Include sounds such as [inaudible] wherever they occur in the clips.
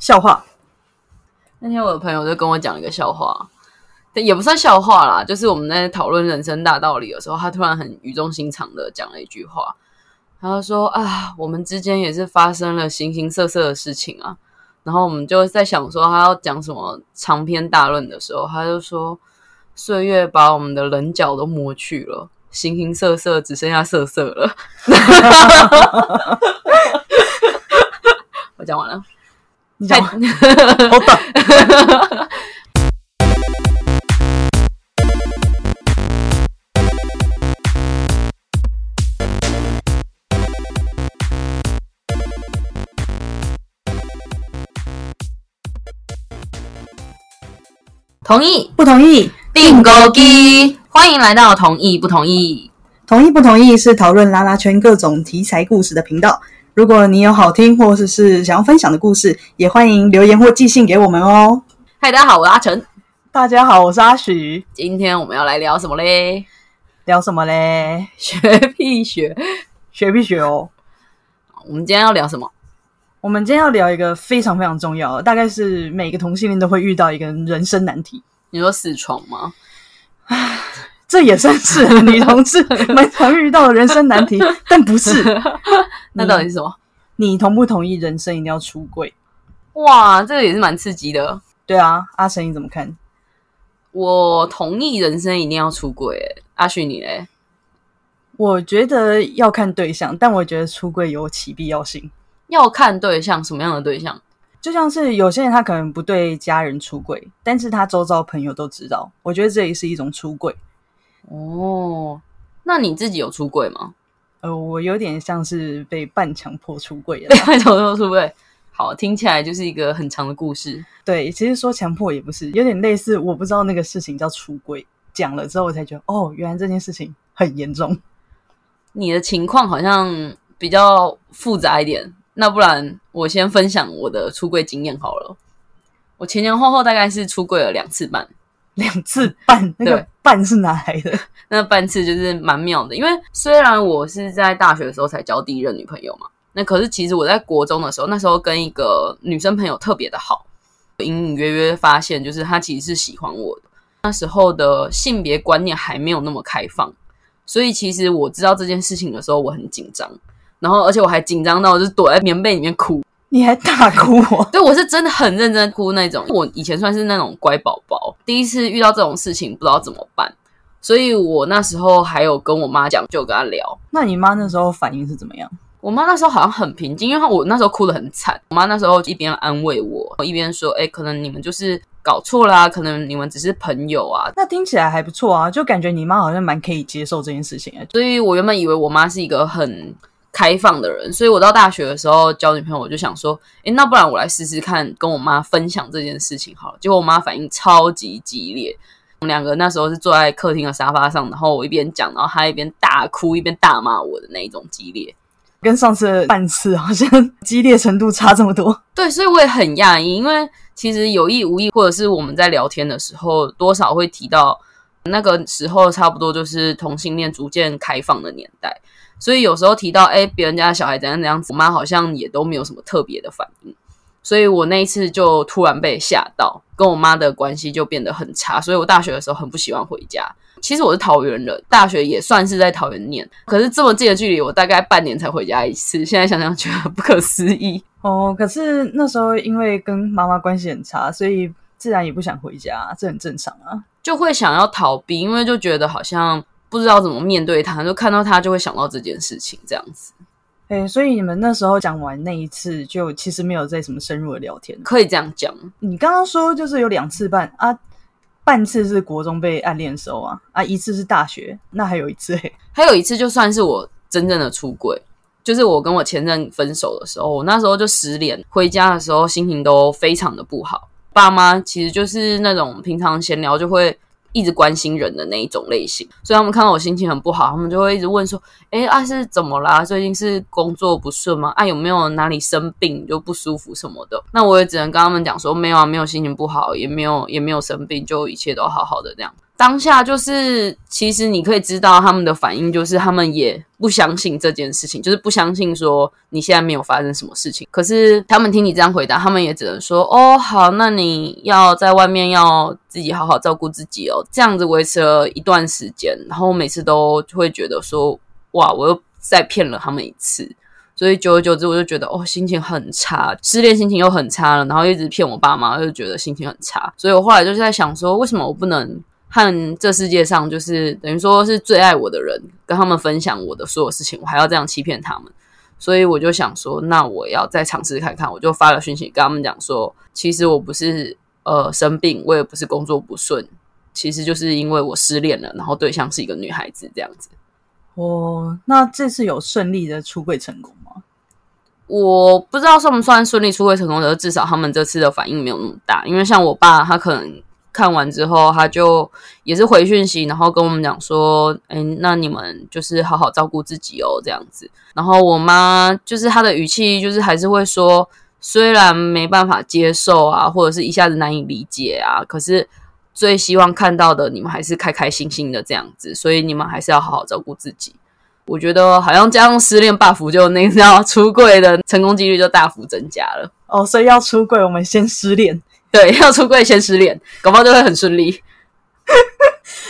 笑话。那天我的朋友就跟我讲一个笑话，但也不算笑话啦，就是我们在讨论人生大道理的时候，他突然很语重心长的讲了一句话，他说啊，我们之间也是发生了形形色色的事情啊。然后我们就在想说他要讲什么长篇大论的时候，他就说岁月把我们的棱角都磨去了，形形色色只剩下色色了。[laughs] 我讲完了。你讲，[laughs] 好的。[laughs] 同意不同意？订购机，欢迎来到同意不同意？同意不同意是讨论拉拉圈各种题材故事的频道。如果你有好听或者是想要分享的故事，也欢迎留言或寄信给我们哦。嗨，大家好，我是阿成。大家好，我是阿许。今天我们要来聊什么嘞？聊什么嘞？学屁学，学屁学哦。我们今天要聊什么？我们今天要聊一个非常非常重要，大概是每个同性恋都会遇到一个人生难题。你说死床吗？唉。这也算是女同志蛮常遇到的人生难题，[laughs] 但不是。[laughs] 那到底是什么？你同不同意人生一定要出柜？哇，这个也是蛮刺激的。对啊，阿神你怎么看？我同意人生一定要出柜。阿旭你嘞？我觉得要看对象，但我觉得出柜有其必要性。要看对象，什么样的对象？就像是有些人他可能不对家人出柜，但是他周遭朋友都知道。我觉得这也是一种出柜。哦，那你自己有出柜吗？呃，我有点像是被半强迫出柜了。被半强迫出柜，好，听起来就是一个很长的故事。对，其实说强迫也不是，有点类似。我不知道那个事情叫出柜，讲了之后我才觉得，哦，原来这件事情很严重。你的情况好像比较复杂一点，那不然我先分享我的出柜经验好了。我前前后后大概是出柜了两次半。两次半，那个半是哪来的？[laughs] 那半次就是蛮妙的，因为虽然我是在大学的时候才交第一任女朋友嘛，那可是其实我在国中的时候，那时候跟一个女生朋友特别的好，隐隐约约发现就是她其实是喜欢我的。那时候的性别观念还没有那么开放，所以其实我知道这件事情的时候，我很紧张，然后而且我还紧张到就是躲在棉被里面哭。你还大哭我？[laughs] 对，我是真的很认真哭那种。我以前算是那种乖宝宝，第一次遇到这种事情不知道怎么办，所以我那时候还有跟我妈讲，就跟她聊。那你妈那时候反应是怎么样？我妈那时候好像很平静，因为我那时候哭得很惨。我妈那时候一边安慰我，一边说：“哎，可能你们就是搞错啦，可能你们只是朋友啊。”那听起来还不错啊，就感觉你妈好像蛮可以接受这件事情啊。所以我原本以为我妈是一个很。开放的人，所以我到大学的时候交女朋友，我就想说，诶，那不然我来试试看，跟我妈分享这件事情好了。结果我妈反应超级激烈，我们两个那时候是坐在客厅的沙发上，然后我一边讲，然后她一边大哭，一边大骂我的那一种激烈，跟上次半次好像激烈程度差这么多。对，所以我也很讶异，因为其实有意无意，或者是我们在聊天的时候，多少会提到那个时候，差不多就是同性恋逐渐开放的年代。所以有时候提到哎，别人家的小孩怎样怎样子，我妈好像也都没有什么特别的反应。所以我那一次就突然被吓到，跟我妈的关系就变得很差。所以我大学的时候很不喜欢回家。其实我是桃园人，大学也算是在桃园念，可是这么近的距离，我大概半年才回家一次。现在想想觉得不可思议哦。可是那时候因为跟妈妈关系很差，所以自然也不想回家，这很正常啊。就会想要逃避，因为就觉得好像。不知道怎么面对他，就看到他就会想到这件事情，这样子。哎，所以你们那时候讲完那一次，就其实没有再什么深入的聊天，可以这样讲。你刚刚说就是有两次半啊，半次是国中被暗恋的时候啊，啊一次是大学，那还有一次，还有一次就算是我真正的出轨，就是我跟我前任分手的时候，我那时候就失联，回家的时候心情都非常的不好，爸妈其实就是那种平常闲聊就会。一直关心人的那一种类型，所以他们看到我心情很不好，他们就会一直问说：“哎，啊是怎么啦？最近是工作不顺吗？啊有没有哪里生病就不舒服什么的？”那我也只能跟他们讲说：“没有啊，没有心情不好，也没有也没有生病，就一切都好好的这样。”当下就是，其实你可以知道他们的反应，就是他们也不相信这件事情，就是不相信说你现在没有发生什么事情。可是他们听你这样回答，他们也只能说：“哦，好，那你要在外面要自己好好照顾自己哦。”这样子维持了一段时间，然后每次都会觉得说：“哇，我又再骗了他们一次。”所以久而久之，我就觉得哦，心情很差，失恋心情又很差了，然后一直骗我爸妈，就觉得心情很差。所以我后来就是在想说，为什么我不能和这世界上就是等于说是最爱我的人，跟他们分享我的所有事情，我还要这样欺骗他们？所以我就想说，那我要再尝试看看。我就发了讯息跟他们讲说，其实我不是呃生病，我也不是工作不顺，其实就是因为我失恋了，然后对象是一个女孩子这样子。哦，那这次有顺利的出柜成功吗？我不知道算不算顺利出柜成功的，至少他们这次的反应没有那么大。因为像我爸，他可能看完之后，他就也是回讯息，然后跟我们讲说：“哎，那你们就是好好照顾自己哦，这样子。”然后我妈就是她的语气，就是还是会说，虽然没办法接受啊，或者是一下子难以理解啊，可是最希望看到的，你们还是开开心心的这样子，所以你们还是要好好照顾自己。我觉得好像加上失恋 buff，就那个要出柜的成功几率就大幅增加了。哦，所以要出柜，我们先失恋。[laughs] 对，要出柜先失恋，搞不好就会很顺利。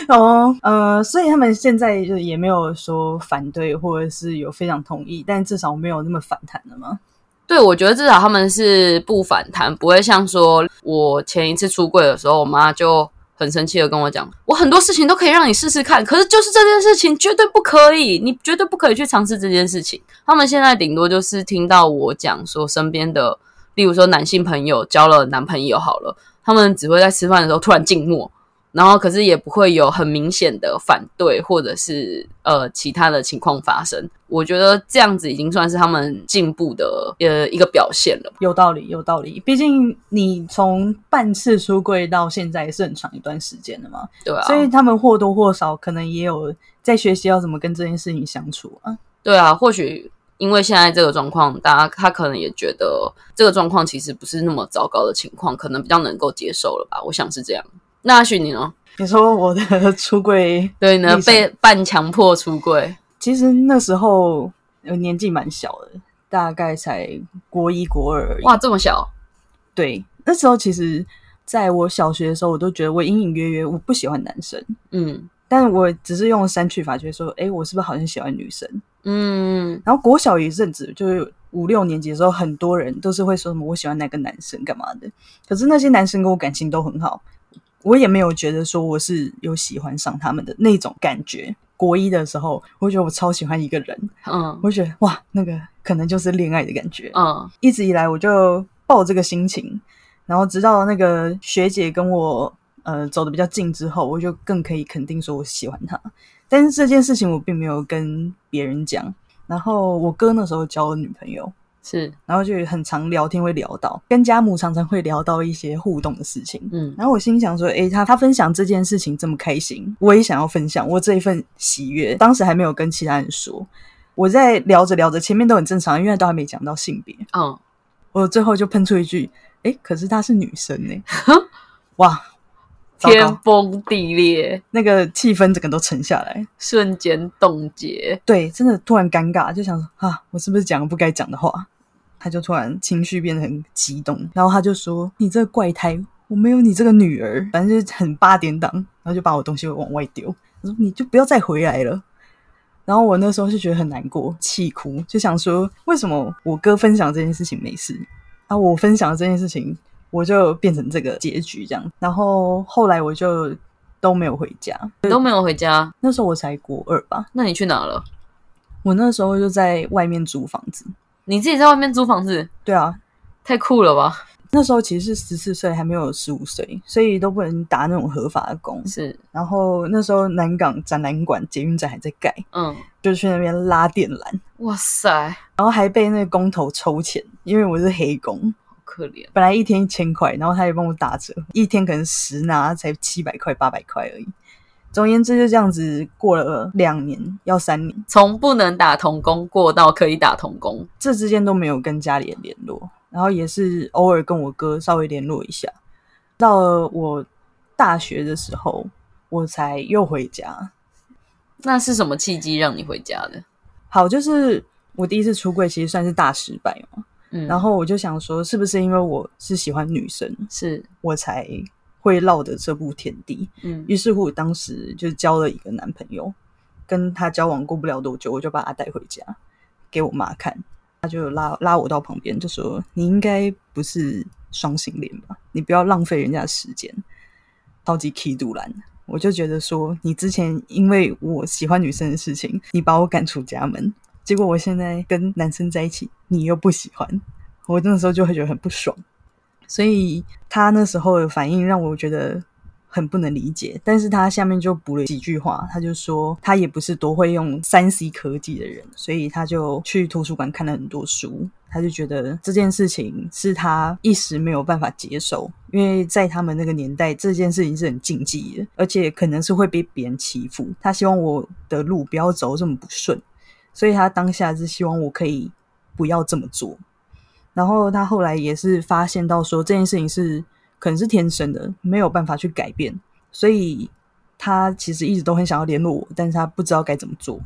哦，呃，所以他们现在就也没有说反对，或者是有非常同意，但至少没有那么反弹了吗？对，我觉得至少他们是不反弹，不会像说我前一次出柜的时候，我妈就很生气的跟我讲，我很多事情都可以让你试试看，可是就是这件事情绝对不可以，你绝对不可以去尝试这件事情。他们现在顶多就是听到我讲说身边的，例如说男性朋友交了男朋友好了，他们只会在吃饭的时候突然静默。然后，可是也不会有很明显的反对，或者是呃其他的情况发生。我觉得这样子已经算是他们进步的呃一个表现了。有道理，有道理。毕竟你从半次出柜到现在也是很长一段时间了嘛，对啊，所以他们或多或少可能也有在学习要怎么跟这件事情相处啊。对啊，或许因为现在这个状况，大家他可能也觉得这个状况其实不是那么糟糕的情况，可能比较能够接受了吧。我想是这样。那阿许你呢？你说我的 [laughs] 出柜，[laughs] 对呢，被半强迫出柜，其实那时候呃年纪蛮小的，大概才国一国二而已。哇，这么小，对，那时候其实在我小学的时候，我都觉得我隐隐约约我不喜欢男生，嗯但我只是用删去法，觉得说，哎，我是不是好像喜欢女生？嗯，然后国小一阵子，就是五六年级的时候，很多人都是会说什么我喜欢哪个男生干嘛的。可是那些男生跟我感情都很好，我也没有觉得说我是有喜欢上他们的那种感觉。国一的时候，我觉得我超喜欢一个人，嗯我觉得哇，那个可能就是恋爱的感觉。嗯一直以来我就抱这个心情，然后直到那个学姐跟我呃走的比较近之后，我就更可以肯定说我喜欢他。但是这件事情我并没有跟别人讲。然后我哥那时候交了女朋友，是，然后就很常聊天会聊到，跟家母常常会聊到一些互动的事情。嗯然后我心想说，诶，他他分享这件事情这么开心，我也想要分享我这一份喜悦。当时还没有跟其他人说，我在聊着聊着，前面都很正常，因为都还没讲到性别。嗯，我最后就喷出一句：“诶，可是她是女生呢、[laughs] 哇，糟天，崩地裂，那个气氛整个都沉下来。瞬间冻结，对，真的突然尴尬，就想说啊，我是不是讲了不该讲的话？他就突然情绪变得很激动，然后他就说：“你这个怪胎，我没有你这个女儿。”反正就是很八点档，然后就把我东西往外丢。他说：“你就不要再回来了。”然后我那时候就觉得很难过，气哭，就想说为什么我哥分享这件事情没事，啊，我分享这件事情我就变成这个结局这样。然后后来我就都没有回家，你都没有回家，那时候我才国二吧，那你去哪了？我那时候就在外面租房子。你自己在外面租房子，对啊，太酷了吧？那时候其实是十四岁，还没有十五岁，所以都不能打那种合法的工。是，然后那时候南港展览馆捷运站还在盖，嗯，就去那边拉电缆，哇塞，然后还被那个工头抽钱，因为我是黑工，好可怜，本来一天一千块，然后他也帮我打折，一天可能十拿才七百块、八百块而已。总而言之，就这样子过了两年，要三年，从不能打童工过到可以打童工，这之间都没有跟家里人联络，然后也是偶尔跟我哥稍微联络一下。到了我大学的时候，我才又回家。那是什么契机让你回家的？好，就是我第一次出柜，其实算是大失败嘛。嗯，然后我就想说，是不是因为我是喜欢女生，是我才会落得这步田地？嗯于是乎，我当时就交了一个男朋友，跟他交往过不了多久，我就把他带回家给我妈看。他就拉拉我到旁边，就说：“你应该不是双性恋吧？你不要浪费人家的时间。”超级 key 杜兰，我就觉得说，你之前因为我喜欢女生的事情，你把我赶出家门，结果我现在跟男生在一起，你又不喜欢，我那时候就会觉得很不爽。所以他那时候的反应让我觉得很不能理解，但是他下面就补了几句话，他就说他也不是多会用三 C 科技的人，所以他就去图书馆看了很多书，他就觉得这件事情是他一时没有办法接受，因为在他们那个年代，这件事情是很禁忌的，而且可能是会被别人欺负。他希望我的路不要走这么不顺，所以他当下是希望我可以不要这么做。然后他后来也是发现到说这件事情是可能是天生的，没有办法去改变，所以他其实一直都很想要联络我，但是他不知道该怎么做。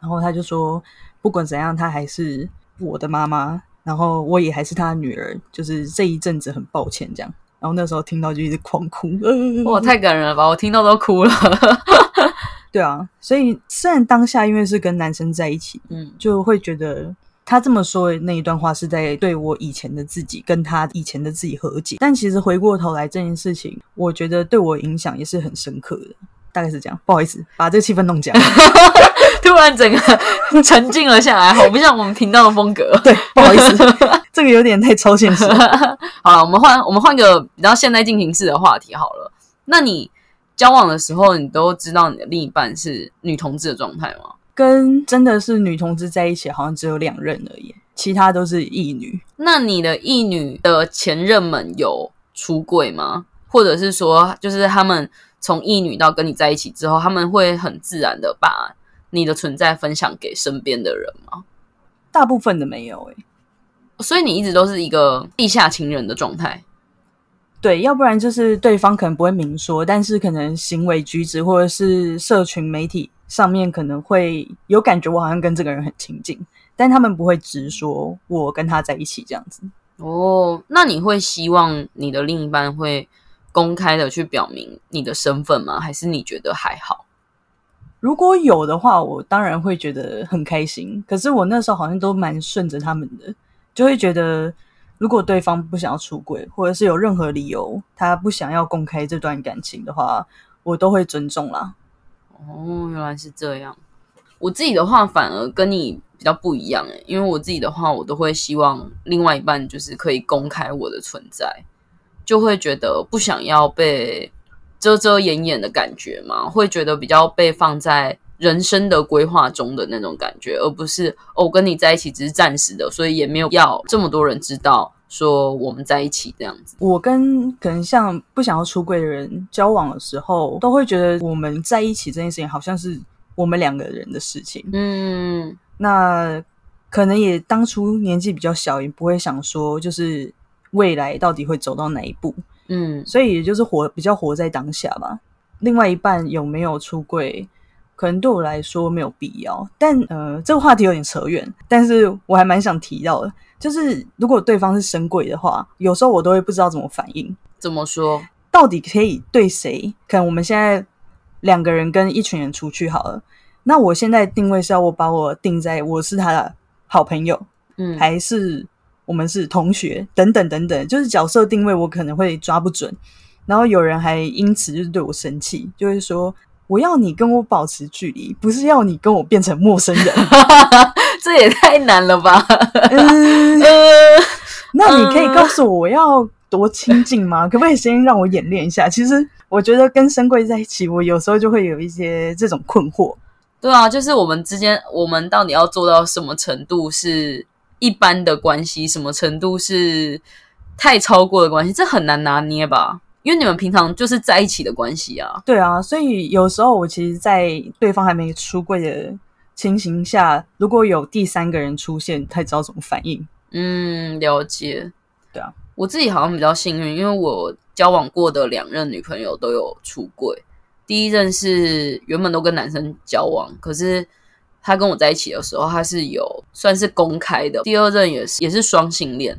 然后他就说，不管怎样，他还是我的妈妈，然后我也还是他的女儿，就是这一阵子很抱歉这样。然后那时候听到就一直狂哭，哇，太感人了吧！我听到都哭了。对啊，所以虽然当下因为是跟男生在一起，嗯就会觉得他这么说的那一段话是在对我以前的自己跟他以前的自己和解，但其实回过头来这件事情，我觉得对我影响也是很深刻的，大概是这样。不好意思，把这个气氛弄僵。突然整个沉静了下来，好不像我们频道的风格。对，[laughs] 不好意思，[laughs] 这个有点太超现实了。[laughs] 好了，我们换我们换个比较现代进行式的话题好了。那你交往的时候，你都知道你的另一半是女同志的状态吗？跟真的是女同志在一起，好像只有两任而已，其他都是异女。那你的异女的前任们有出轨吗？或者是说，就是他们从异女到跟你在一起之后，他们会很自然的把你的存在分享给身边的人吗？大部分的没有诶、所以你一直都是一个地下情人的状态。对，要不然就是对方可能不会明说，但是可能行为举止或者是社群媒体上面可能会有感觉，我好像跟这个人很亲近，但他们不会直说我跟他在一起这样子。哦，那你会希望你的另一半会公开的去表明你的身份吗？还是你觉得还好？如果有的话，我当然会觉得很开心。可是我那时候好像都蛮顺着他们的，就会觉得如果对方不想要出轨，或者是有任何理由他不想要公开这段感情的话，我都会尊重啦。哦，原来是这样。我自己的话反而跟你比较不一样诶，因为我自己的话，我都会希望另外一半就是可以公开我的存在，就会觉得不想要被遮遮掩掩的感觉嘛，会觉得比较被放在人生的规划中的那种感觉，而不是哦，我跟你在一起只是暂时的，所以也没有要这么多人知道说我们在一起这样子。我跟可能像不想要出柜的人交往的时候，都会觉得我们在一起这件事情好像是我们两个人的事情。嗯，那可能也当初年纪比较小，也不会想说就是未来到底会走到哪一步，嗯，所以也就是活比较活在当下吧。另外一半有没有出柜，可能对我来说没有必要。但呃，这个话题有点扯远，但是我还蛮想提到的，就是如果对方是神鬼的话，有时候我都会不知道怎么反应。怎么说？到底可以对谁？可能我们现在两个人跟一群人出去好了，那我现在定位是要我把我定在我是他的好朋友，嗯，还是我们是同学等等等等，就是角色定位我可能会抓不准。然后有人还因此就是对我生气，就会说我要你跟我保持距离，不是要你跟我变成陌生人。[laughs] 这也太难了吧？嗯，[laughs] 呃，[laughs] 那你可以告诉我我要多亲近吗？可不可以先让我演练一下？其实我觉得跟深贵在一起，我有时候就会有一些这种困惑。对啊，就是我们之间，我们到底要做到什么程度是一般的关系，什么程度是太超过的关系，这很难拿捏吧？因为你们平常就是在一起的关系啊。对啊，所以有时候我其实，在对方还没出柜的情形下，如果有第三个人出现，太知道怎么反应。嗯，了解。对啊，我自己好像比较幸运，因为我交往过的两任女朋友都有出柜，第一任是原本都跟男生交往，可是他跟我在一起的时候，他是有算是公开的。第二任也是也是双性恋，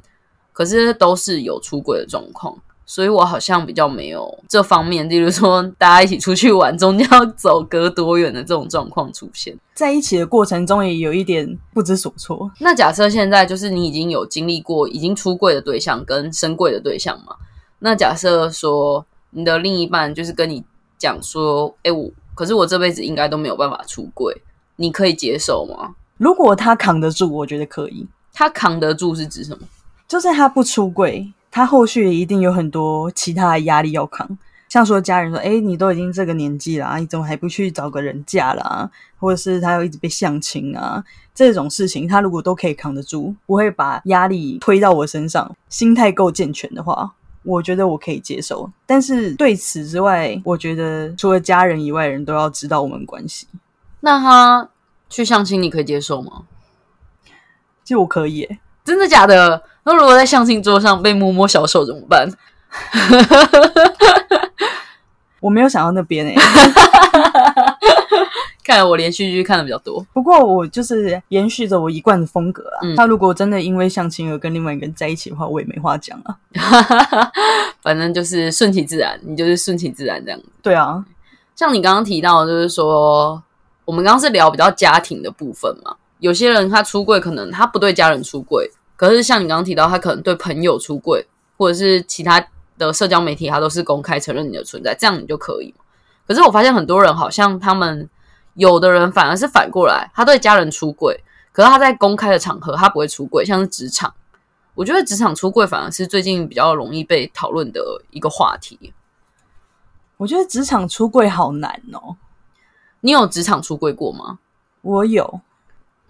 可是都是有出轨的状况。所以我好像比较没有这方面，例如说大家一起出去玩，中间要走隔多远的这种状况出现。在一起的过程中也有一点不知所措。那假设现在就是你已经有经历过已经出柜的对象跟深柜的对象嘛？那假设说你的另一半就是跟你讲说，哎，我可是我这辈子应该都没有办法出柜，你可以接受吗？如果他扛得住，我觉得可以。他扛得住是指什么？就是他不出柜。他后续一定有很多其他的压力要扛，像说家人说：“哎，你都已经这个年纪了，你怎么还不去找个人嫁了？”或者是他要一直被相亲啊，这种事情他如果都可以扛得住，不会把压力推到我身上，心态够健全的话，我觉得我可以接受。但是对此之外，我觉得除了家人以外，人都要知道我们关系。那他去相亲，你可以接受吗？其实我可以，真的假的？那如果在相亲桌上被摸摸小手怎么办？[laughs] 我没有想到那边诶，[laughs] 看来我连续剧看的比较多。不过我就是延续着我一贯的风格啊。他如果真的因为相亲而跟另外一个人在一起的话，我也没话讲啊。[laughs] 反正就是顺其自然，你就是顺其自然这样。对啊，像你刚刚提到，就是说我们刚刚是聊比较家庭的部分嘛。有些人他出柜，可能他不对家人出柜。可是像你刚刚提到，他可能对朋友出柜，或者是其他的社交媒体，他都是公开承认你的存在，这样你就可以。可是我发现很多人好像他们有的人反而是反过来，他对家人出柜，可是他在公开的场合他不会出柜，像是职场，我觉得职场出柜反而是最近比较容易被讨论的一个话题。我觉得职场出柜好难哦。你有职场出柜过吗？我有。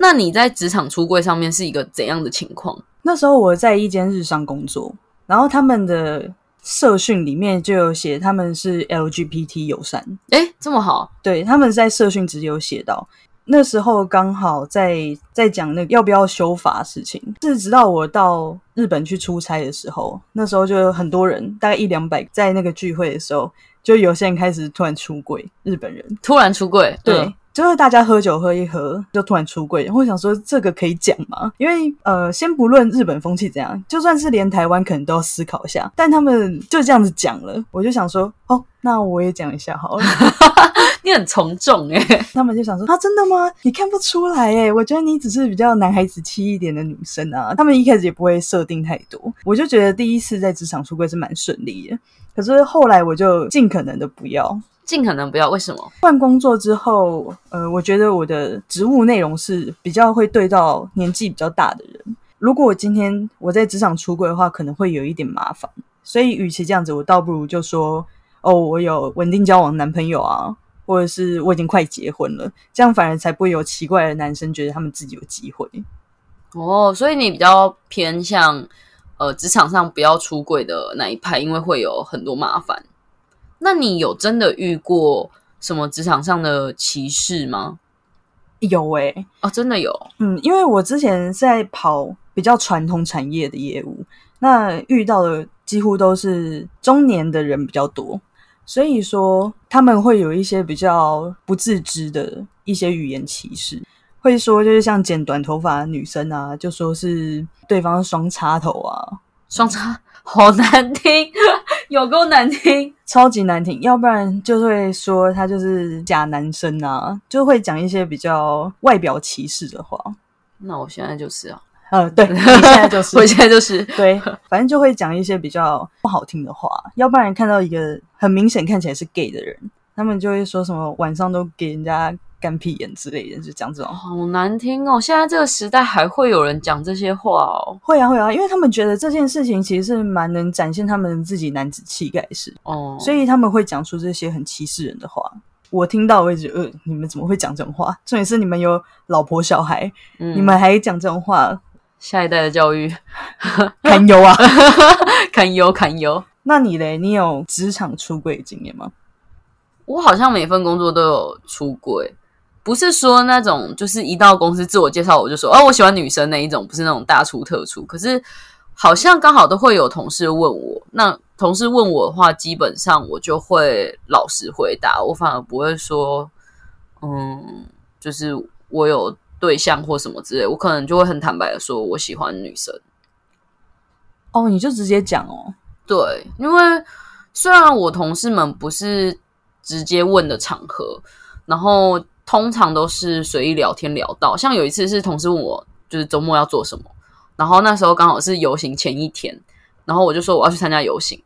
那你在职场出柜上面是一个怎样的情况？那时候我在一间日商工作，然后他们的社训里面就有写他们是 LGBT 友善。哎，这么好？对，他们在社训直接有写到。那时候刚好在在讲那个要不要修法事情，是直到我到日本去出差的时候，那时候就有很多人，大概一两百，在那个聚会的时候，就有些人开始突然出柜，日本人突然出柜，对。就是大家喝酒喝一喝，就突然出柜。然后想说，这个可以讲吗？因为呃，先不论日本风气怎样，就算是连台湾可能都要思考一下。但他们就这样子讲了，我就想说，哦，那我也讲一下好了。[laughs] 你很从众哎，[laughs] 他们就想说，啊，真的吗？你看不出来哎，我觉得你只是比较男孩子气一点的女生啊。他们一开始也不会设定太多，我就觉得第一次在职场出柜是蛮顺利的。可是后来我就尽可能的不要。尽可能不要，为什么？换工作之后，呃，我觉得我的职务内容是比较会对到年纪比较大的人。如果我今天我在职场出轨的话，可能会有一点麻烦。所以，与其这样子，我倒不如就说，哦，我有稳定交往男朋友啊，或者是我已经快结婚了，这样反而才不会有奇怪的男生觉得他们自己有机会。哦，所以你比较偏向呃职场上不要出轨的那一派，因为会有很多麻烦。那你有真的遇过什么职场上的歧视吗？有诶，哦，真的有。嗯，因为我之前在跑比较传统产业的业务，那遇到的几乎都是中年的人比较多，所以说他们会有一些比较不自知的一些语言歧视，会说就是像剪短头发的女生啊，就说是对方双插头啊，双插。好难听，有够难听，超级难听。要不然就会说他就是假男生啊，就会讲一些比较外表歧视的话。那我现在就是啊，呃，对，[laughs] 你现在就是，我现在就是 [laughs] 对，反正就会讲一些比较不好听的话。要不然看到一个很明显看起来是 gay 的人，他们就会说什么晚上都给人家。干屁眼之类的，就讲这种，好难听哦！现在这个时代还会有人讲这些话哦？会啊，会啊，因为他们觉得这件事情其实是蛮能展现他们自己男子气概是哦，所以他们会讲出这些很歧视人的话。我听到为止，呃，你们怎么会讲这种话？重点是你们有老婆小孩，你们还讲这种话，下一代的教育 [laughs] 堪忧啊，[laughs] 堪忧堪忧。那你嘞？你有职场出柜经验吗？我好像每份工作都有出柜。不是说那种，就是一到公司自我介绍我就说哦，我喜欢女生那一种，不是那种大出特出。可是好像刚好都会有同事问我，那同事问我的话，基本上我就会老实回答，我反而不会说，嗯，就是我有对象或什么之类，我可能就会很坦白的说我喜欢女生。哦，你就直接讲哦。对，因为虽然我同事们不是直接问的场合，然后通常都是随意聊天聊到，像有一次是同事问我，就是周末要做什么，然后那时候刚好是游行前一天，然后我就说我要去参加游行。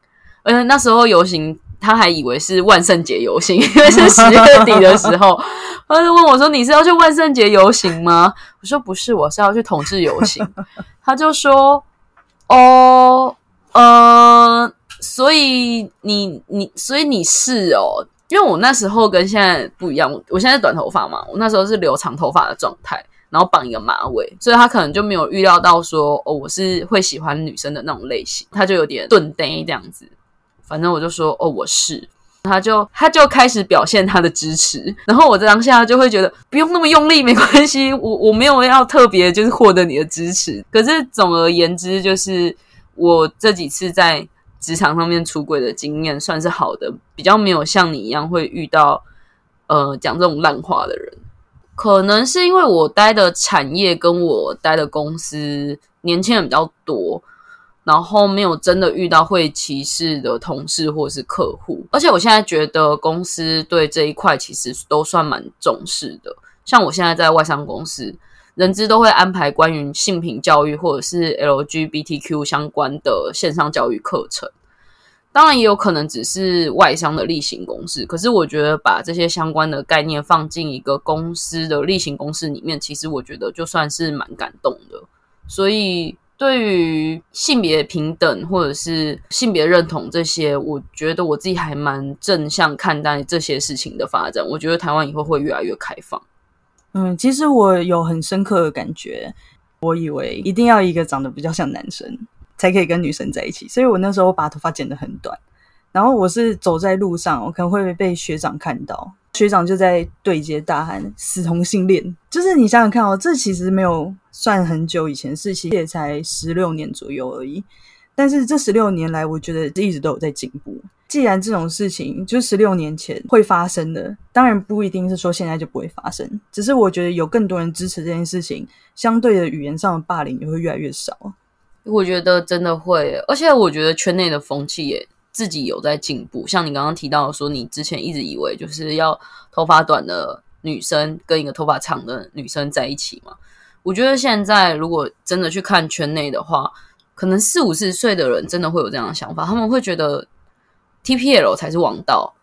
而且那时候游行，他还以为是万圣节游行，因为是十月底的时候，[laughs] 他就问我说：“你是要去万圣节游行吗？”我说：“不是，我是要去同志游行。”他就说：“哦，呃，所以你你所以你是哦，因为我那时候跟现在不一样，我现在短头发嘛，我那时候是留长头发的状态，然后绑一个马尾，所以他可能就没有预料到说哦，我是会喜欢女生的那种类型，他就有点顿呆这样子。”反正我就说哦，我是，他就他就开始表现他的支持，然后我在当下就会觉得不用那么用力，没关系，我我没有要特别就是获得你的支持。可是总而言之，就是我这几次在职场上面出轨的经验算是好的，比较没有像你一样会遇到呃讲这种烂话的人。可能是因为我待的产业跟我待的公司年轻人比较多。然后没有真的遇到会歧视的同事或是客户，而且我现在觉得公司对这一块其实都算蛮重视的。像我现在在外商公司，人资都会安排关于性平教育或者是 LGBTQ 相关的线上教育课程。当然也有可能只是外商的例行公事，可是我觉得把这些相关的概念放进一个公司的例行公事里面，其实我觉得就算是蛮感动的。所以。对于性别平等或者是性别认同这些，我觉得我自己还蛮正向看待这些事情的发展。我觉得台湾以后会越来越开放。嗯，其实我有很深刻的感觉，我以为一定要一个长得比较像男生才可以跟女生在一起，所以我那时候把头发剪得很短。然后我是走在路上，我可能会被学长看到。学长就在对接大喊“死同性恋”，就是你想想看哦，这其实没有算很久以前事情，也才十六年左右而已。但是这十六年来，我觉得一直都有在进步。既然这种事情就十六年前会发生的，当然不一定是说现在就不会发生，只是我觉得有更多人支持这件事情，相对的语言上的霸凌也会越来越少。我觉得真的会，而且我觉得圈内的风气也。自己有在进步，像你刚刚提到说，你之前一直以为就是要头发短的女生跟一个头发长的女生在一起嘛？我觉得现在如果真的去看圈内的话，可能四五十岁的人真的会有这样的想法，他们会觉得 T P L 才是王道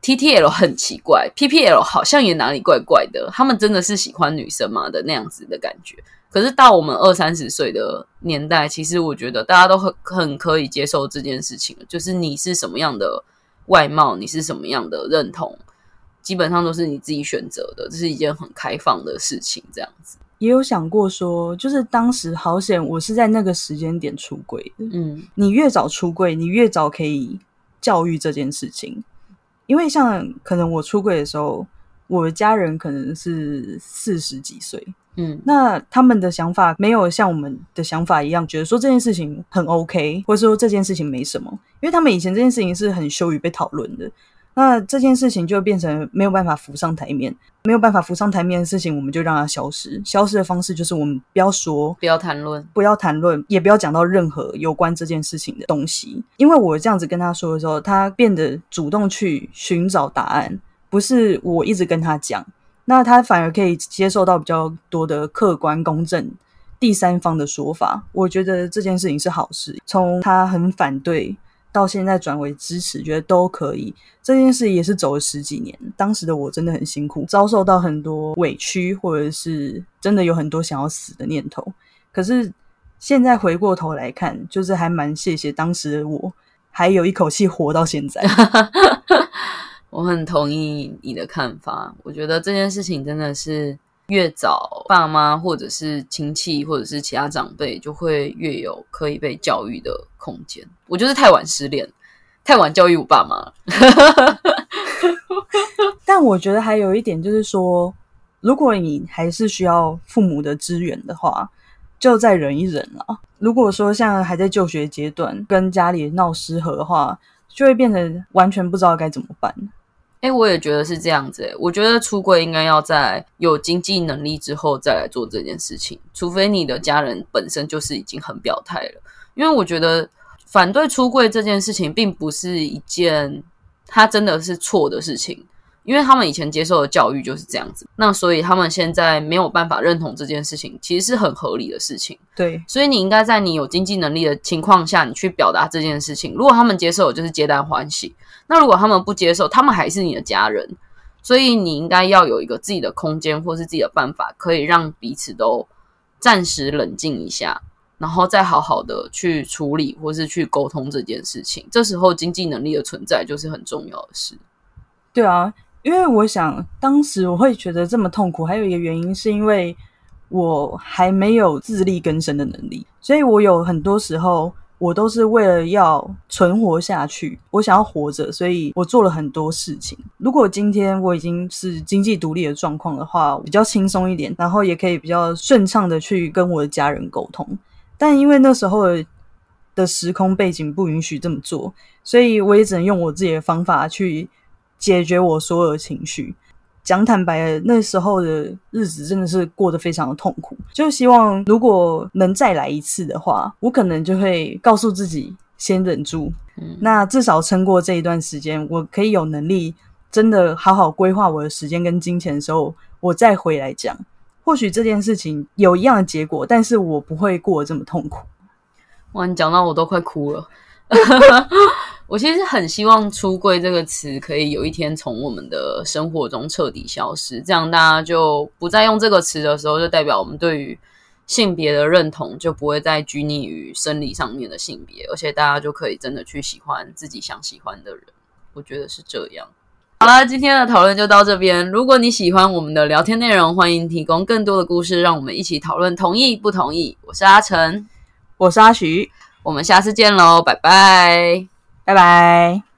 ，T T L 很奇怪，P P L 好像也哪里怪怪的，他们真的是喜欢女生吗的那样子的感觉？可是到我们二三十岁的年代，其实我觉得大家都很很可以接受这件事情就是你是什么样的外貌，你是什么样的认同，基本上都是你自己选择的，这是一件很开放的事情。这样子也有想过说，就是当时好险，我是在那个时间点出柜。嗯，你越早出柜，你越早可以教育这件事情，因为像可能我出柜的时候，我的家人可能是四十几岁。嗯，那他们的想法没有像我们的想法一样，觉得说这件事情很 OK，或者说这件事情没什么，因为他们以前这件事情是很羞于被讨论的。那这件事情就变成没有办法浮上台面，没有办法浮上台面的事情，我们就让它消失。消失的方式就是我们不要说，不要谈论，不要谈论，也不要讲到任何有关这件事情的东西。因为我这样子跟他说的时候，他变得主动去寻找答案，不是我一直跟他讲。那他反而可以接受到比较多的客观公正第三方的说法，我觉得这件事情是好事。从他很反对到现在转为支持，觉得都可以。这件事也是走了十几年，当时的我真的很辛苦，遭受到很多委屈，或者是真的有很多想要死的念头。可是现在回过头来看，就是还蛮谢谢当时的我，还有一口气活到现在。[laughs] 我很同意你的看法，我觉得这件事情真的是越早爸妈或者是亲戚或者是其他长辈，就会越有可以被教育的空间。我就是太晚失恋，太晚教育我爸妈。[laughs] 但我觉得还有一点就是说，如果你还是需要父母的支援的话，就再忍一忍了。如果说像还在就学阶段，跟家里闹失和的话，就会变成完全不知道该怎么办。哎，我也觉得是这样子。哎，我觉得出柜应该要在有经济能力之后再来做这件事情，除非你的家人本身就是已经很表态了。因为我觉得反对出柜这件事情，并不是一件他真的是错的事情。因为他们以前接受的教育就是这样子，那所以他们现在没有办法认同这件事情，其实是很合理的事情。对，所以你应该在你有经济能力的情况下，你去表达这件事情。如果他们接受，就是皆大欢喜；那如果他们不接受，他们还是你的家人，所以你应该要有一个自己的空间或是自己的办法，可以让彼此都暂时冷静一下，然后再好好的去处理或是去沟通这件事情。这时候经济能力的存在就是很重要的事。对啊。因为我想，当时我会觉得这么痛苦，还有一个原因是因为我还没有自力更生的能力，所以我有很多时候我都是为了要存活下去，我想要活着，所以我做了很多事情。如果今天我已经是经济独立的状况的话，比较轻松一点，然后也可以比较顺畅的去跟我的家人沟通。但因为那时候的时空背景不允许这么做，所以我也只能用我自己的方法去。解决我所有的情绪，讲坦白，那时候的日子真的是过得非常的痛苦。就希望如果能再来一次的话，我可能就会告诉自己先忍住，那至少撑过这一段时间，我可以有能力真的好好规划我的时间跟金钱的时候，我再回来讲。或许这件事情有一样的结果，但是我不会过得这么痛苦。哇，你讲到我都快哭了。我其实很希望“出柜”这个词可以有一天从我们的生活中彻底消失，这样大家就不再用这个词的时候，就代表我们对于性别的认同就不会再拘泥于生理上面的性别，而且大家就可以真的去喜欢自己想喜欢的人。我觉得是这样。好了，今天的讨论就到这边。如果你喜欢我们的聊天内容，欢迎提供更多的故事，让我们一起讨论。同意不同意？我是阿成，我是阿徐，我们下次见喽，拜拜。拜拜。